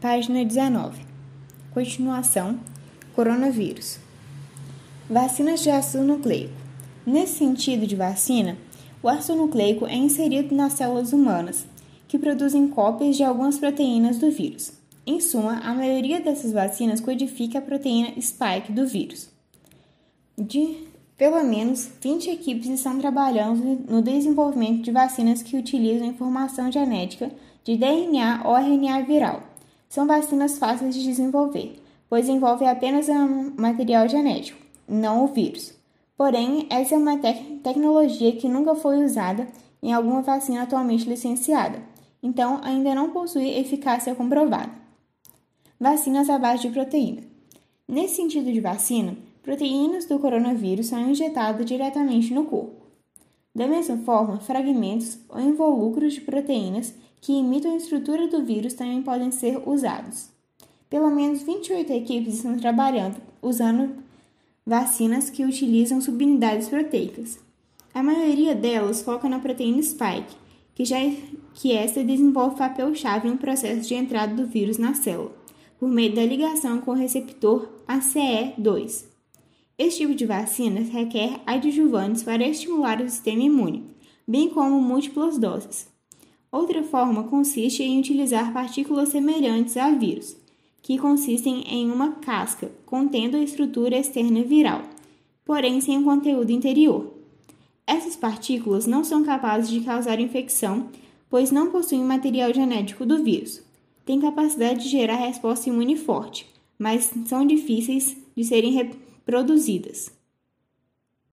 Página 19. Continuação: Coronavírus. Vacinas de ácido nucleico. Nesse sentido de vacina, o ácido nucleico é inserido nas células humanas, que produzem cópias de algumas proteínas do vírus. Em suma, a maioria dessas vacinas codifica a proteína spike do vírus. De pelo menos 20 equipes estão trabalhando no desenvolvimento de vacinas que utilizam informação genética de DNA ou RNA viral. São vacinas fáceis de desenvolver, pois envolvem apenas o material genético, não o vírus. Porém, essa é uma tec tecnologia que nunca foi usada em alguma vacina atualmente licenciada, então ainda não possui eficácia comprovada. Vacinas à base de proteína. Nesse sentido de vacina, proteínas do coronavírus são injetadas diretamente no corpo. Da mesma forma, fragmentos ou involucros de proteínas que imitam a estrutura do vírus também podem ser usados. Pelo menos 28 equipes estão trabalhando usando vacinas que utilizam subunidades proteicas. A maioria delas foca na proteína spike, que já é, que esta desenvolve papel-chave no processo de entrada do vírus na célula, por meio da ligação com o receptor ACE2. Este tipo de vacinas requer adjuvantes para estimular o sistema imune, bem como múltiplas doses. Outra forma consiste em utilizar partículas semelhantes a vírus, que consistem em uma casca contendo a estrutura externa viral, porém sem o conteúdo interior. Essas partículas não são capazes de causar infecção, pois não possuem material genético do vírus. Têm capacidade de gerar resposta imune forte, mas são difíceis de serem reproduzidas.